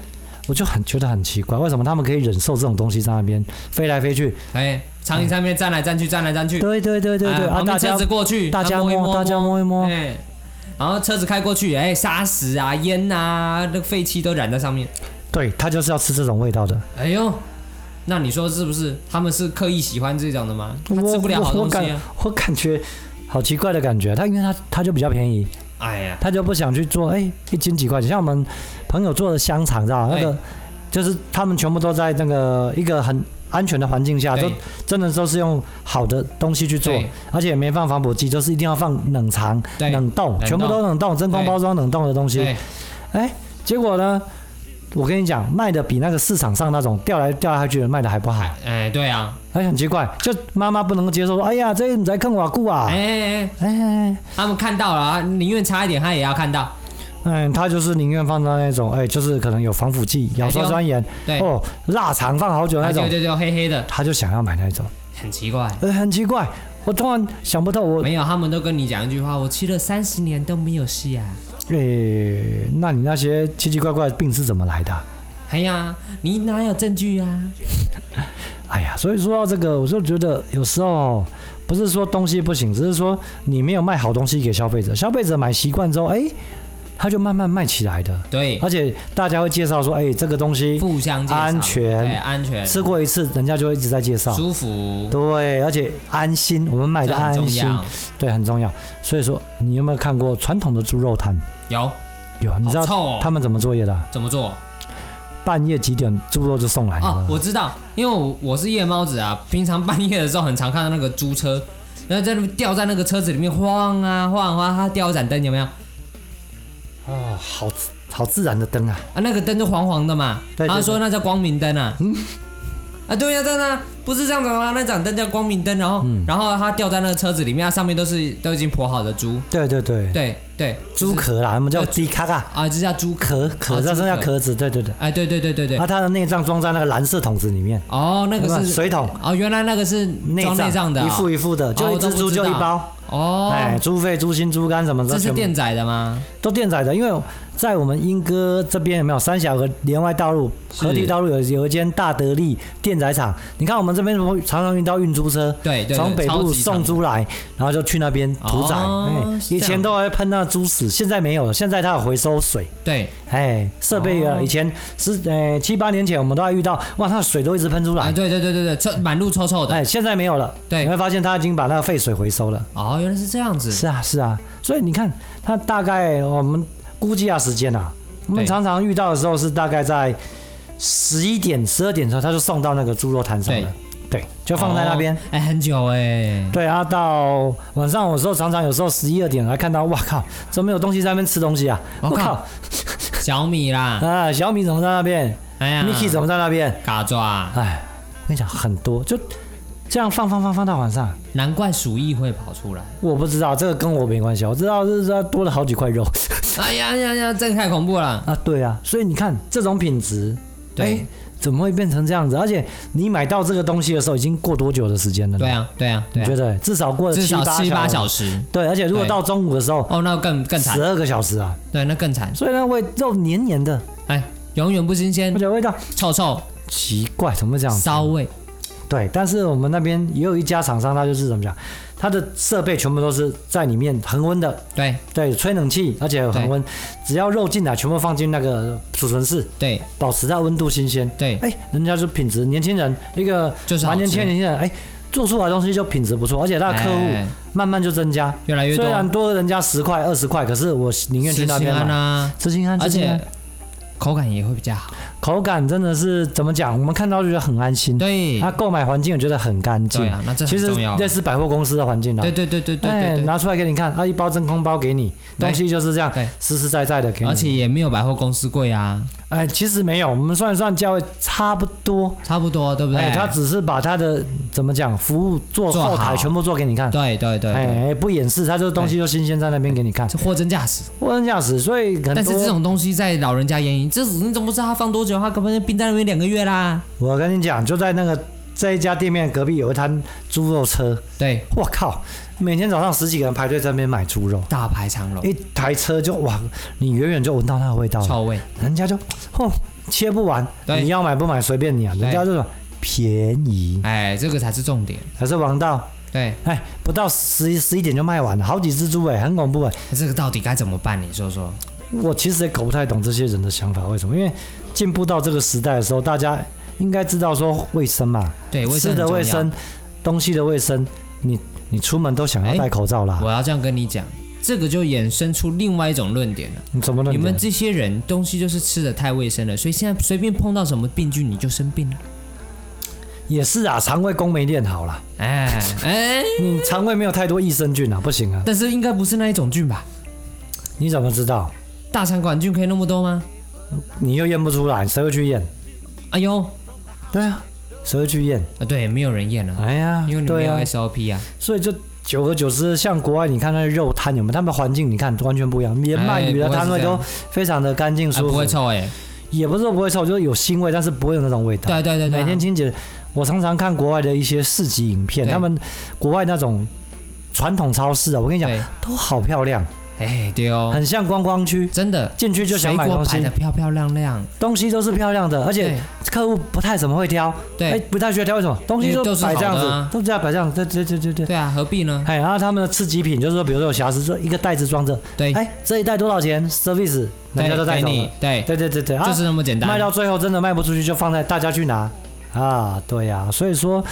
我就很觉得很奇怪，为什么他们可以忍受这种东西在那边飞来飞去？哎，苍蝇在那边站来站去，站来站去。对对对对对，啊，车子过去，大家摸，大家摸一摸，哎，然后车子开过去，哎，沙石啊、烟啊、那个废气都染在上面。对，他就是要吃这种味道的。哎呦，那你说是不是？他们是刻意喜欢这种的吗？他吃不了好东西啊。我，我，感我感觉好奇怪的感觉。他因为他他就比较便宜，哎呀，他就不想去做。哎，一斤几块钱？像我们朋友做的香肠，知道那个就是他们全部都在那个一个很安全的环境下，都真的都是用好的东西去做，而且也没放防腐剂，就是一定要放冷藏、冷冻，全部都冷冻，真空包装冷冻的东西。哎，结果呢？我跟你讲，卖的比那个市场上那种掉来掉下去的卖的还不好。哎，对啊，哎，很奇怪，就妈妈不能够接受说，哎呀，这你在坑我顾啊！哎哎哎哎，他们看到了啊，宁愿差一点，他也要看到。嗯，他就是宁愿放到那种，哎，就是可能有防腐剂、咬刷酸盐，对哦，腊肠放好久那种，对对对，黑黑的，他就想要买那种。很奇怪，呃，很奇怪，我突然想不透，我没有，他们都跟你讲一句话，我吃了三十年都没有事啊。诶、欸，那你那些奇奇怪怪的病是怎么来的？哎呀，你哪有证据啊？哎呀，所以说到这个，我就觉得有时候不是说东西不行，只是说你没有卖好东西给消费者，消费者买习惯之后，哎、欸，他就慢慢卖起来的。对，而且大家会介绍说，哎、欸，这个东西互相安全，安全，吃过一次，人家就会一直在介绍，舒服。对，而且安心，我们买的安心，对，很重要。所以说，你有没有看过传统的猪肉摊？有，有，你知道他们怎么作业的？怎么做？半夜几点猪肉就送来？哦，我知道，因为我我是夜猫子啊，平常半夜的时候很常看到那个猪车，然后在那边吊在那个车子里面晃啊晃啊，它吊一盏灯，有没有？哦，好好自然的灯啊！啊，那个灯就黄黄的嘛，对对对，他说那叫光明灯啊。嗯啊，对呀，真的不是这样子吗？那盏灯叫光明灯，然后，嗯、然后它吊在那个车子里面，它上面都是都已经剖好的猪。对对对对对，猪壳啦，我们叫猪卡啊。啊，这叫猪壳壳，这是叫壳子。对对对。哎，对对对对对。那它的内脏装在那个蓝色桶子里面。哦，那个是水桶。哦，原来那个是装内脏的，一副一副的，就一只猪就一包。哦。哎，猪肺、猪心、猪肝什么的。这是电宰的吗？都电宰的，因为。在我们莺歌这边有没有三峡河连外道路、河堤道路有有一间大德利电宰场？你看我们这边常常遇到运猪车，对，从北部送猪来，然后就去那边屠宰。以前都还喷那猪屎，现在没有了。现在它有回收水。对，哎，设备啊，以前是呃七八年前我们都还遇到，哇，它的水都一直喷出来。对对对对对，臭满路臭臭的。哎，现在没有了。对，你会发现它已经把那个废水回收了。哦，原来是这样子。是啊是啊，所以你看它大概我们。估计下时间啊，我们常常遇到的时候是大概在十一点、十二点的时候，他就送到那个猪肉摊上了。对，就放在那边。哎、哦，很久哎。对啊，到晚上有时候常常有时候十一二点还看到，哇靠，怎么有东西在那边吃东西啊？我靠，小米啦！啊，小米怎么在那边？哎呀，Mickey 怎么在那边？嘎抓！哎，我跟你讲，很多就。这样放放放放到晚上，难怪鼠疫会跑出来。我不知道这个跟我没关系，我知道是它多了好几块肉。哎呀呀呀，这个太恐怖了啊！对啊，所以你看这种品质，对。怎么会变成这样子？而且你买到这个东西的时候，已经过多久的时间了？对啊，对啊，你觉得至少过了七八七八小时。对，而且如果到中午的时候，哦，那更更惨，十二个小时啊。对，那更惨。所以那味肉黏黏的，哎，永远不新鲜，而且味道臭臭，奇怪，怎么会这样？骚味。对，但是我们那边也有一家厂商，他就是怎么讲？他的设备全部都是在里面恒温的，对。对，吹冷气，而且恒温，只要肉进来，全部放进那个储存室，对，保持在温度新鲜，对，哎，人家就品质，年轻人一个就是蛮年轻的年轻人，哎，做出来的东西就品质不错，而且他的客户慢慢就增加，越来越多，虽然多人家十块二十块，可是我宁愿去那边买，吃心安，而且口感也会比较好。口感真的是怎么讲？我们看到就觉得很安心。对，它购买环境我觉得很干净。对啊，那这。其实类似百货公司的环境啊。对对对对对对。拿出来给你看，它一包真空包给你，东西就是这样，实实在在的给你。而且也没有百货公司贵啊。哎，其实没有，我们算一算价位差不多，差不多，对不对？哎，他只是把他的怎么讲服务做后台全部做给你看。对对对。哎，不掩饰，他这个东西就新鲜在那边给你看。货真价实。货真价实，所以但是这种东西在老人家眼里，这你怎么不知道他放多久？他可能冰在。那边两个月啦，我跟你讲，就在那个这一家店面隔壁有一摊猪肉车。对，我靠，每天早上十几个人排队在那边买猪肉，大排长龙，一台车就哇，你远远就闻到那个味道，臭味，人家就哦切不完，你要买不买随便你啊，人家这种便宜，哎，这个才是重点，才是王道。对，哎，不到十十一点就卖完了，好几只猪哎，很恐怖哎，这个到底该怎么办？你说说。我其实也搞不太懂这些人的想法，为什么？因为进步到这个时代的时候，大家应该知道说卫生嘛，对，吃的卫生，东西的卫生，你你出门都想要戴口罩啦。我要这样跟你讲，这个就衍生出另外一种论点了。你怎么论？你们这些人东西就是吃的太卫生了，所以现在随便碰到什么病菌你就生病了。也是啊，肠胃功没练好啦。哎哎，你肠胃没有太多益生菌啊，不行啊。但是应该不是那一种菌吧？你怎么知道？大肠杆菌可以那么多吗？你又验不出来，谁会去验？哎呦，对啊，谁会去验？啊，对，没有人验了。哎呀，因为你没有 SOP 啊。所以就久而久之，像国外，你看那肉摊有没有？他们环境你看完全不一样，连卖鱼的摊位都非常的干净舒服，不会臭哎。也不是说不会臭，就是有腥味，但是不会有那种味道。对对对，每天清洁。我常常看国外的一些市集影片，他们国外那种传统超市啊，我跟你讲，都好漂亮。哎，对哦，很像观光区，真的进去就想买东西，水果摆得漂漂亮亮，东西都是漂亮的，而且客户不太怎么会挑，对，不太需要挑，为什么？东西都摆这样子，都这样摆这样，对对对对对，对啊，何必呢？哎，然后他们的次级品就是说，比如说有瑕疵，说一个袋子装着，对，哎，这一袋多少钱？service，人家都带走了，对。对对对对，就是那么简单，卖到最后真的卖不出去，就放在大家去拿。啊，对呀、啊，所以说，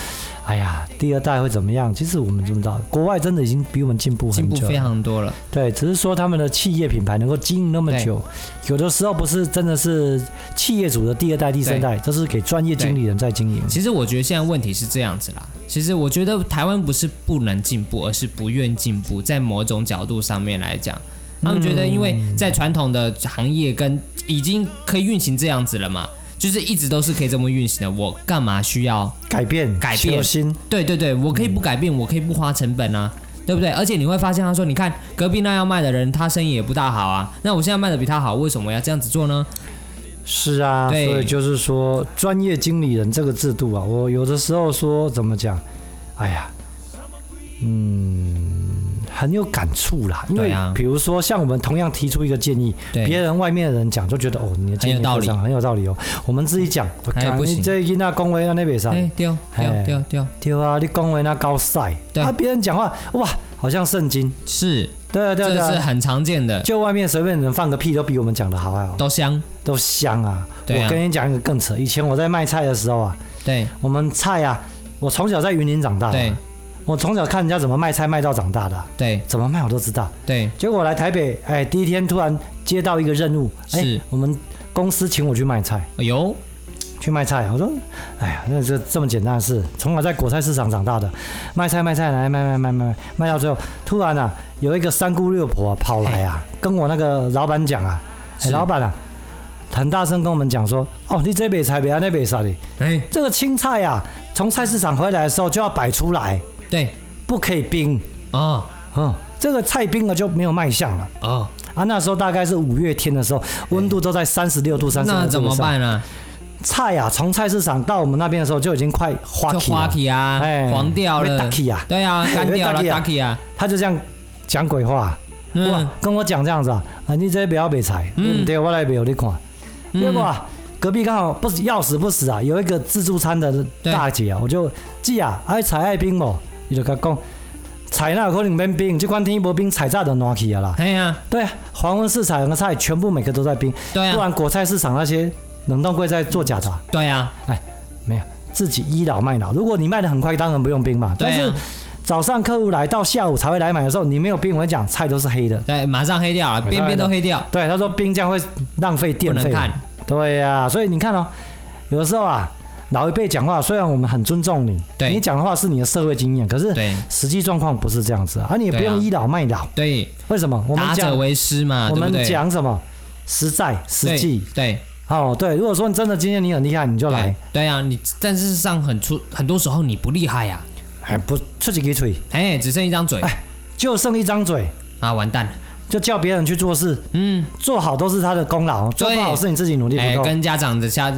哎呀，第二代会怎么样？其实我们知不知道，国外真的已经比我们进步很久，进步非常多了。对，只是说他们的企业品牌能够经营那么久，有的时候不是真的是企业主的第二代、第三代，这是给专业经理人在经营。其实我觉得现在问题是这样子啦。其实我觉得台湾不是不能进步，而是不愿进步。在某种角度上面来讲，他们觉得因为在传统的行业跟已经可以运行这样子了嘛。就是一直都是可以这么运行的，我干嘛需要改变？改变？对对对，我可以不改变，嗯、我可以不花成本啊，对不对？而且你会发现，他说，你看隔壁那要卖的人，他生意也不大好啊。那我现在卖的比他好，为什么要这样子做呢？是啊，对所以就是说，专业经理人这个制度啊，我有的时候说怎么讲？哎呀，嗯。很有感触啦，因为比如说像我们同样提出一个建议，别人外面的人讲就觉得哦，你的建议非常很有道理哦。我们自己讲，你这一那恭维那那边啥？丢丢丢丢。丢啊！你恭维那高赛，啊，别人讲话哇，好像圣经。是，对对对，这是很常见的。就外面随便人放个屁都比我们讲的好啊，都香。都香啊！我跟你讲一个更扯，以前我在卖菜的时候啊，对，我们菜啊，我从小在云林长大的。我从小看人家怎么卖菜卖到长大的，对，怎么卖我都知道，对。结果我来台北，哎，第一天突然接到一个任务，是。我们公司请我去卖菜，哎呦，去卖菜。我说，哎呀，那这这么简单的事，从小在果菜市场长大的，卖菜卖菜来卖卖卖卖卖到最后，突然啊，有一个三姑六婆跑来啊，跟我那个老板讲啊，哎，老板啊，很大声跟我们讲说，哦，你这边菜别那边啥的，哎，这个青菜啊，从菜市场回来的时候就要摆出来。对，不可以冰。啊，嗯，这个菜冰了就没有卖相了。啊啊！那时候大概是五月天的时候，温度都在三十六度、三十度。那怎么办呢？菜啊，从菜市场到我们那边的时候就已经快花就花期啊，哎，黄掉了，啊，对啊，干掉了，打起啊，他就这样讲鬼话，哇，跟我讲这样子啊，啊，你这不要买菜，嗯，对我来买，你看，结果隔壁刚好不是要死不死啊，有一个自助餐的大姐啊，我就记啊，爱菜爱冰不？你就跟他讲，菜那可能没冰，这款天无冰，菜早就烂去了啦。对啊，对啊，黄昏市场的菜全部每个都在冰，对啊，不然果菜市场那些。冷冻柜在做假的，对呀，哎，没有，自己倚老卖老。如果你卖的很快，当然不用冰嘛。但是早上客户来到下午才会来买的时候，你没有冰，我跟你讲，菜都是黑的。对，马上黑掉了，边边都黑掉。对，他说冰这样会浪费电费。对呀，所以你看哦，有的时候啊，老一辈讲话，虽然我们很尊重你，你讲的话是你的社会经验，可是实际状况不是这样子啊，你也不用倚老卖老。对，为什么？我们讲达者为师嘛，我们讲什么？实在、实际。对。哦，对，如果说你真的今天你很厉害，你就来。对啊，你但事实上很出很多时候你不厉害呀，还不出几个嘴，哎，只剩一张嘴，哎，就剩一张嘴啊，完蛋了，就叫别人去做事，嗯，做好都是他的功劳，做不好是你自己努力不够。跟家长的家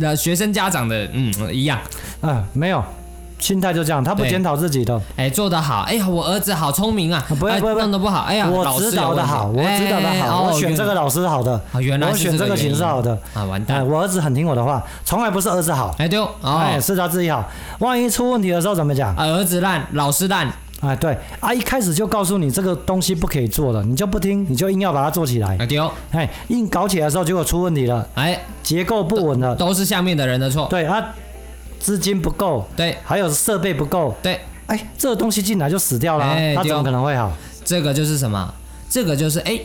呃学生家长的嗯一样，嗯，没有。心态就这样，他不检讨自己的。哎，做得好，哎呀，我儿子好聪明啊！不会不会，弄得不好，哎呀，我指导的好，我指导的好，我选这个老师好的，原来我选这个形式好的啊，完蛋！我儿子很听我的话，从来不是儿子好，哎对，哎是他自己好。万一出问题的时候怎么讲？儿子烂，老师烂。哎对，啊一开始就告诉你这个东西不可以做的，你就不听，你就硬要把它做起来。丢，哎，硬搞起来的时候结果出问题了，哎，结构不稳了，都是下面的人的错。对啊。资金不够，对，还有设备不够，对，哎，这个东西进来就死掉了，它怎么可能会好？这个就是什么？这个就是哎，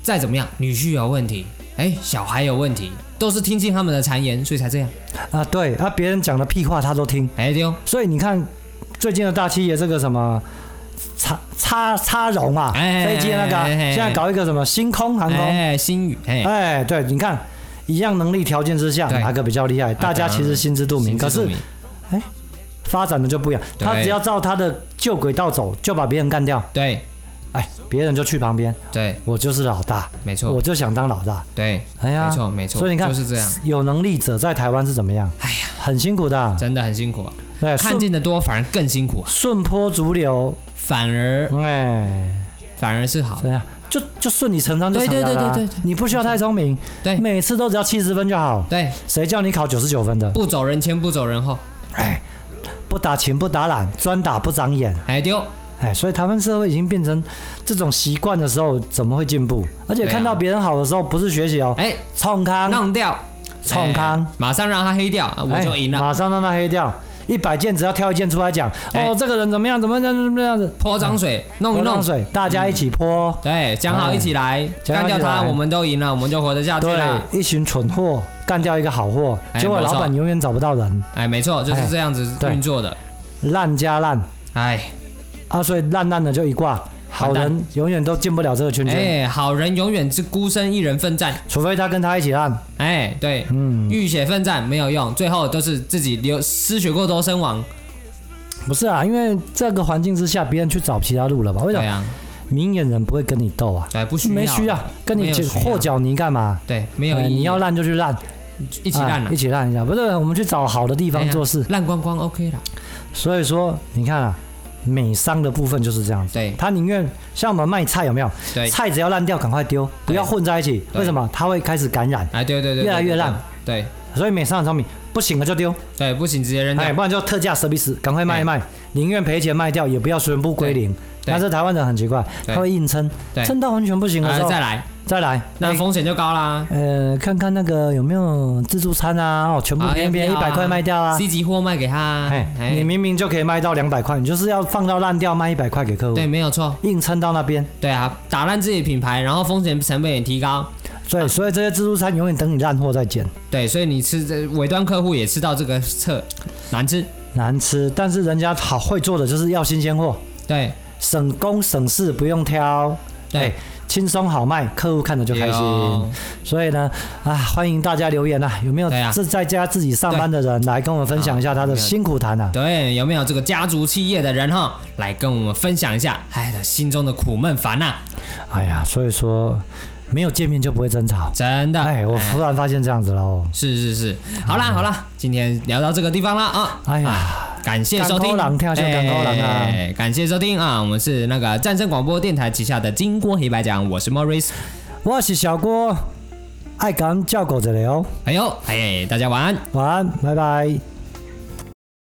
再怎么样，女婿有问题，哎，小孩有问题，都是听进他们的谗言，所以才这样啊。对，啊，别人讲的屁话他都听，哎丢。所以你看最近的大企业这个什么插插插融啊，飞机那个，现在搞一个什么星空航空，哎，星宇，哎，对，你看。一样能力条件之下，哪个比较厉害？大家其实心知肚明。可是，哎，发展的就不一样。他只要照他的旧轨道走，就把别人干掉。对，哎，别人就去旁边。对，我就是老大。没错，我就想当老大。对，哎呀，没错没错。所以你看，就是这样。有能力者在台湾是怎么样？哎呀，很辛苦的，真的很辛苦。对，看见的多反而更辛苦。顺坡逐流反而哎，反而是好。对呀。就就顺理成章就成了，对对对对对，你不需要太聪明，对，每次都只要七十分就好，对，谁叫你考九十九分的？不走人前不走人后，哎，不打勤不打懒，专打不长眼，哎丢，哎，所以台湾社会已经变成这种习惯的时候，怎么会进步？而且看到别人好的时候，不是学习哦，哎，冲康弄掉，冲康，马上让他黑掉，我就赢了，马上让他黑掉。一百件只要挑一件出来讲，哦，这个人怎么样？怎么样？怎么样子？泼脏水，弄一弄水，大家一起泼。对，讲好一起来干掉他，我们都赢了，我们就活得下去了。一群蠢货干掉一个好货，结果老板永远找不到人。哎，没错，就是这样子运作的，烂加烂。哎，啊，所以烂烂的就一挂。好人永远都进不了这个圈圈。哎，好人永远是孤身一人奋战，除非他跟他一起烂。哎，对，嗯，浴血奋战没有用，最后都是自己流失血过多身亡。不是啊，因为这个环境之下，别人去找其他路了吧？为什么？明眼人不会跟你斗啊。对，不需要。没需要跟你和搅泥干嘛？对，没有。你要烂就去烂，一起烂了，一起烂一下。不是，我们去找好的地方做事，烂光光 OK 了。所以说，你看啊。美商的部分就是这样子，对，他宁愿像我们卖菜有没有？对，菜只要烂掉赶快丢，不要混在一起。为什么？他会开始感染。哎，对对对，越来越烂。对，所以美商很聪明，不行了就丢。对，不行直接扔掉，不然就特价舍彼死，赶快卖一卖，宁愿赔钱卖掉，也不要全部归零。但是台湾人很奇怪，他会硬撑，撑到完全不行的时候再来。再来，那风险就高啦。呃，看看那个有没有自助餐啊？哦，全部偏偏一百块卖掉啊。C 级货卖给他，你明明就可以卖到两百块，你就是要放到烂掉卖一百块给客户。对，没有错，硬撑到那边。对啊，打烂自己品牌，然后风险成本也提高。对，所以这些自助餐永远等你烂货再捡。对，所以你吃这尾端客户也吃到这个测难吃难吃，但是人家好会做的就是要新鲜货。对，省工省事不用挑。对。轻松好卖，客户看着就开心，哦、所以呢，啊，欢迎大家留言啊，有没有是在家自己上班的人来跟我们分享一下他的辛苦谈啊？对，有没有这个家族企业的人哈，来跟我们分享一下，哎，他心中的苦闷烦呐？哎呀，所以说没有见面就不会争吵，真的。哎，我突然发现这样子喽。是是是，好啦好啦，今天聊到这个地方了啊。哎呀，感谢收听，跳下港口狼啊！感谢收听啊，我们是那个战争广播电台旗下的金锅黑白讲，我是 Morris，我是小郭，爱讲叫狗子聊。哎呦，哎，大家晚安，晚安，拜拜。